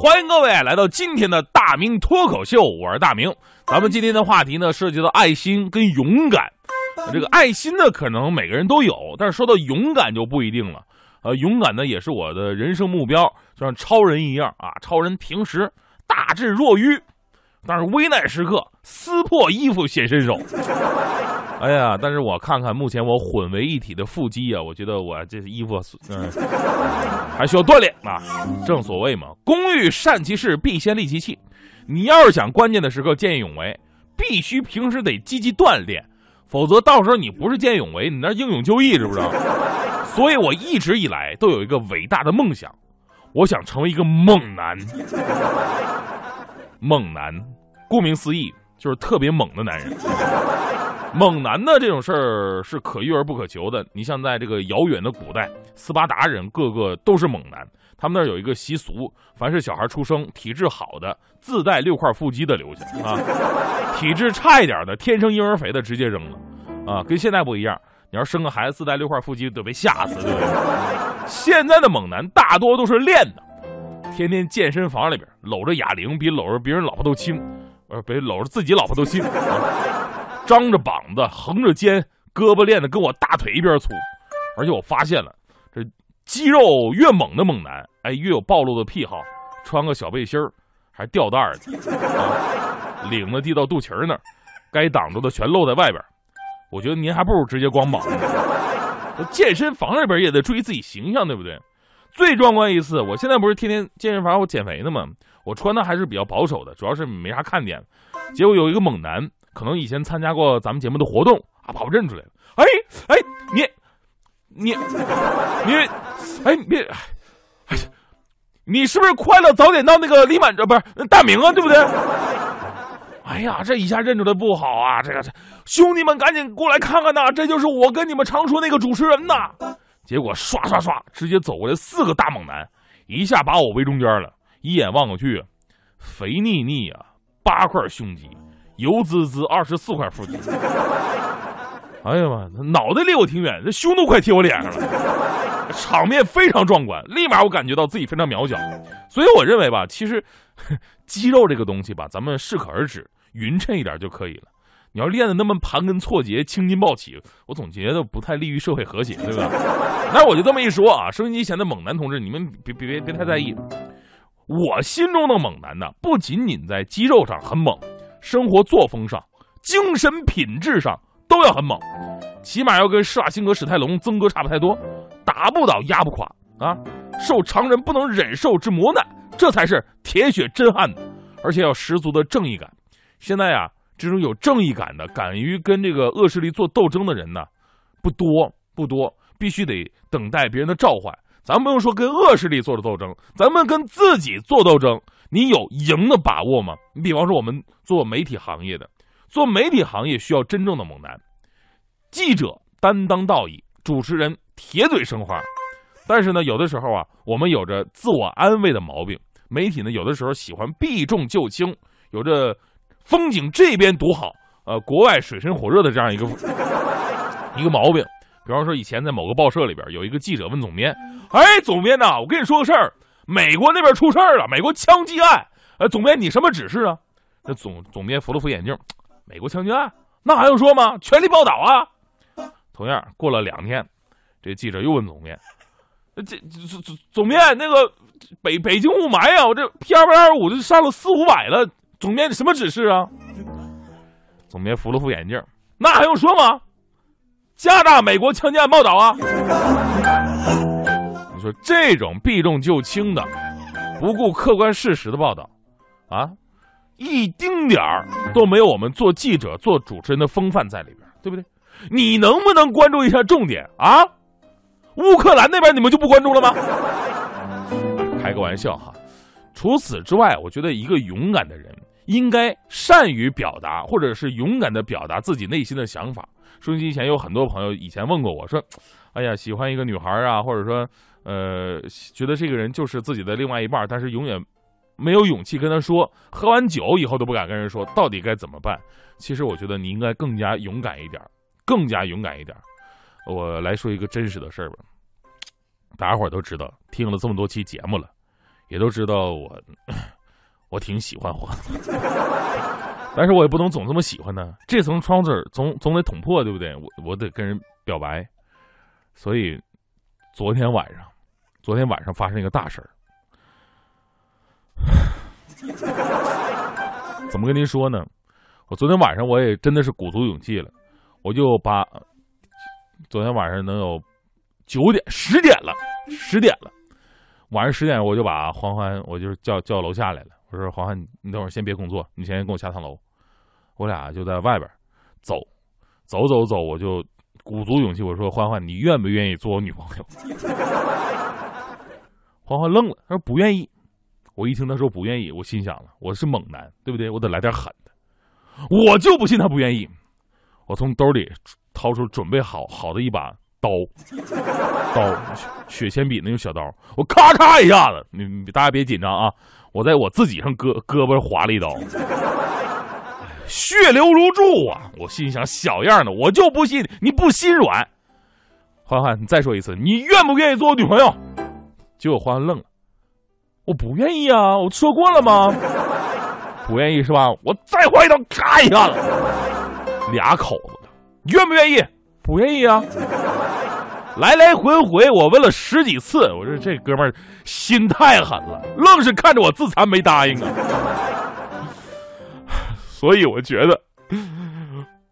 欢迎各位来到今天的大明脱口秀，我是大明。咱们今天的话题呢，涉及到爱心跟勇敢。这个爱心呢，可能每个人都有，但是说到勇敢就不一定了。呃，勇敢呢，也是我的人生目标，就像超人一样啊。超人平时大智若愚，但是危难时刻撕破衣服显身手。哎呀，但是我看看目前我混为一体的腹肌啊，我觉得我这衣服嗯 还需要锻炼啊。正所谓嘛，工欲善其事，必先利其器。你要是想关键的时刻见义勇为，必须平时得积极锻炼，否则到时候你不是见义勇为，你那英勇就义，知不知道？所以我一直以来都有一个伟大的梦想，我想成为一个猛男。猛男，顾名思义就是特别猛的男人。猛男的这种事儿是可遇而不可求的。你像在这个遥远的古代，斯巴达人个个都是猛男。他们那儿有一个习俗，凡是小孩出生体质好的，自带六块腹肌的留下啊；体质差一点的，天生婴儿肥的直接扔了啊。跟现在不一样，你要生个孩子自带六块腹肌，得被吓死，对不对？现在的猛男大多都是练的，天天健身房里边搂着哑铃，比搂着别人老婆都轻，呃，比搂着自己老婆都轻。张着膀子，横着肩，胳膊练得跟我大腿一边粗，而且我发现了，这肌肉越猛的猛男，哎，越有暴露的癖好，穿个小背心儿，还吊带儿的，领子递到肚脐那儿，该挡住的全露在外边。我觉得您还不如直接光膀子。健身房里边也得注意自己形象，对不对？最壮观一次，我现在不是天天健身房我减肥呢吗？我穿的还是比较保守的，主要是没啥看点。结果有一个猛男。可能以前参加过咱们节目的活动啊，把我认出来了。哎哎，你你你，哎你，哎，你是不是快乐早点到那个李满这不是大明啊，对不对？哎呀，这一下认出来不好啊！这个兄弟们赶紧过来看看呐，这就是我跟你们常说那个主持人呐。结果刷刷刷，直接走过来四个大猛男，一下把我围中间了。一眼望过去，肥腻腻啊，八块胸肌。油滋滋二十四块腹肌，哎呀妈，脑袋离我挺远，这胸都快贴我脸上了，场面非常壮观。立马我感觉到自己非常渺小，所以我认为吧，其实 肌肉这个东西吧，咱们适可而止，匀称一点就可以了。你要练的那么盘根错节、青筋暴起，我总觉得不太利于社会和谐，对吧？那我就这么一说啊，收音机前的猛男同志，你们别别别别太在意。我心中的猛男呢，不仅仅在肌肉上很猛。生活作风上、精神品质上都要很猛，起码要跟施瓦辛格、史泰龙、曾哥差不太多，打不倒、压不垮啊！受常人不能忍受之磨难，这才是铁血真汉子，而且要十足的正义感。现在呀，这种有正义感的、敢于跟这个恶势力做斗争的人呢，不多不多，必须得等待别人的召唤。咱不用说跟恶势力做的斗争，咱们跟自己做斗争。你有赢的把握吗？你比方说，我们做媒体行业的，做媒体行业需要真正的猛男，记者担当道义，主持人铁嘴生花。但是呢，有的时候啊，我们有着自我安慰的毛病。媒体呢，有的时候喜欢避重就轻，有着风景这边独好，呃，国外水深火热的这样一个一个毛病。比方说，以前在某个报社里边，有一个记者问总编：“哎，总编呐，我跟你说个事儿。”美国那边出事儿了，美国枪击案。呃，总编，你什么指示啊？那总总编扶了扶眼镜，美国枪击案，那还用说吗？全力报道啊！同样过了两天，这记者又问总编：“这总总总编，那个北北京雾霾啊，我这 P 二百二五就上了四五百了。总编，你什么指示啊？”总编扶了扶眼镜，那还用说吗？加大美国枪击案报道啊！这种避重就轻的、不顾客观事实的报道，啊，一丁点儿都没有我们做记者、做主持人的风范在里边，对不对？你能不能关注一下重点啊？乌克兰那边你们就不关注了吗？开个玩笑哈。除此之外，我觉得一个勇敢的人应该善于表达，或者是勇敢的表达自己内心的想法。收音机前有很多朋友以前问过我说：“哎呀，喜欢一个女孩啊，或者说。”呃，觉得这个人就是自己的另外一半，但是永远没有勇气跟他说，喝完酒以后都不敢跟人说，到底该怎么办？其实我觉得你应该更加勇敢一点，更加勇敢一点。我来说一个真实的事儿吧，大家伙都知道，听了这么多期节目了，也都知道我我挺喜欢花，但是我也不能总这么喜欢呢。这层窗纸总总得捅破，对不对？我我得跟人表白，所以昨天晚上，昨天晚上发生一个大事儿。怎么跟您说呢？我昨天晚上我也真的是鼓足勇气了，我就把昨天晚上能有九点十点了，十点了，晚上十点我就把欢欢，我就叫叫楼下来了。我说欢欢，你等会儿先别工作，你先跟我下趟楼。我俩就在外边走，走走走，我就鼓足勇气，我说欢欢，你愿不愿意做我女朋友？欢欢愣了，他说不愿意。我一听他说不愿意，我心想了，我是猛男，对不对？我得来点狠的。我就不信他不愿意。我从兜里掏出准备好好的一把刀，刀血铅笔那种小刀，我咔咔一下子，你大家别紧张啊！我在我自己上胳胳膊划了一刀，血流如注啊！我心想小样的，我就不信你不心软。欢欢，你再说一次，你愿不愿意做我女朋友？结果欢欢愣了。我不愿意啊！我说过了吗？不愿意是吧？我再划一刀，咔一下子，俩口子，你愿不愿意？不愿意啊！来来回回，我问了十几次，我说这哥们儿心太狠了，愣是看着我自残没答应啊！所以我觉得。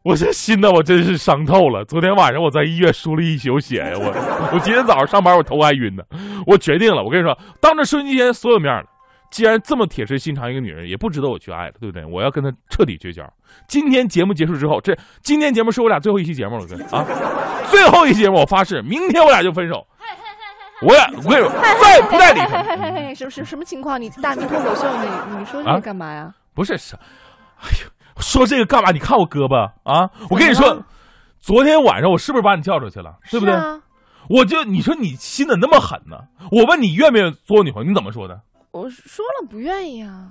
我这心呢，我真是伤透了。昨天晚上我在医院输了一宿血呀，我我今天早上上班我头还晕呢。我决定了，我跟你说，当着收音机前所有面了，既然这么铁石心肠一个女人，也不值得我去爱了，对不对？我要跟她彻底绝交。今天节目结束之后，这今天节目是我俩最后一期节目了，哥 啊，最后一期节目，我发誓，明天我俩就分手。我俩我跟你说，再不带理他。什什什么情况？你大明脱口秀，你你说这个干嘛呀？不是是，哎呦。说这个干嘛？你看我胳膊啊！我跟你说，昨天晚上我是不是把你叫出去了？对不对？我就你说你心怎么那么狠呢？我问你愿不愿意做我女朋友，你怎么说的？我说了不愿意啊。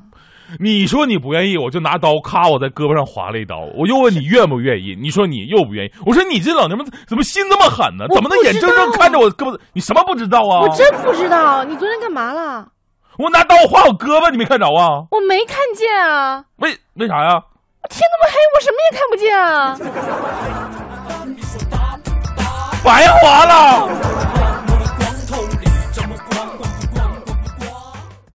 你说你不愿意，我就拿刀咔我在胳膊上划了一刀。我又问你愿不愿意，你说你又不愿意。我说你这老娘们怎么心这么狠呢？怎么能眼睁睁看着我胳膊？你什么不知道啊？我真不知道。你昨天干嘛了？我拿刀划我胳膊，你没看着啊？我没看见啊。为为啥呀？天那么黑，我什么也看不见啊！白划了。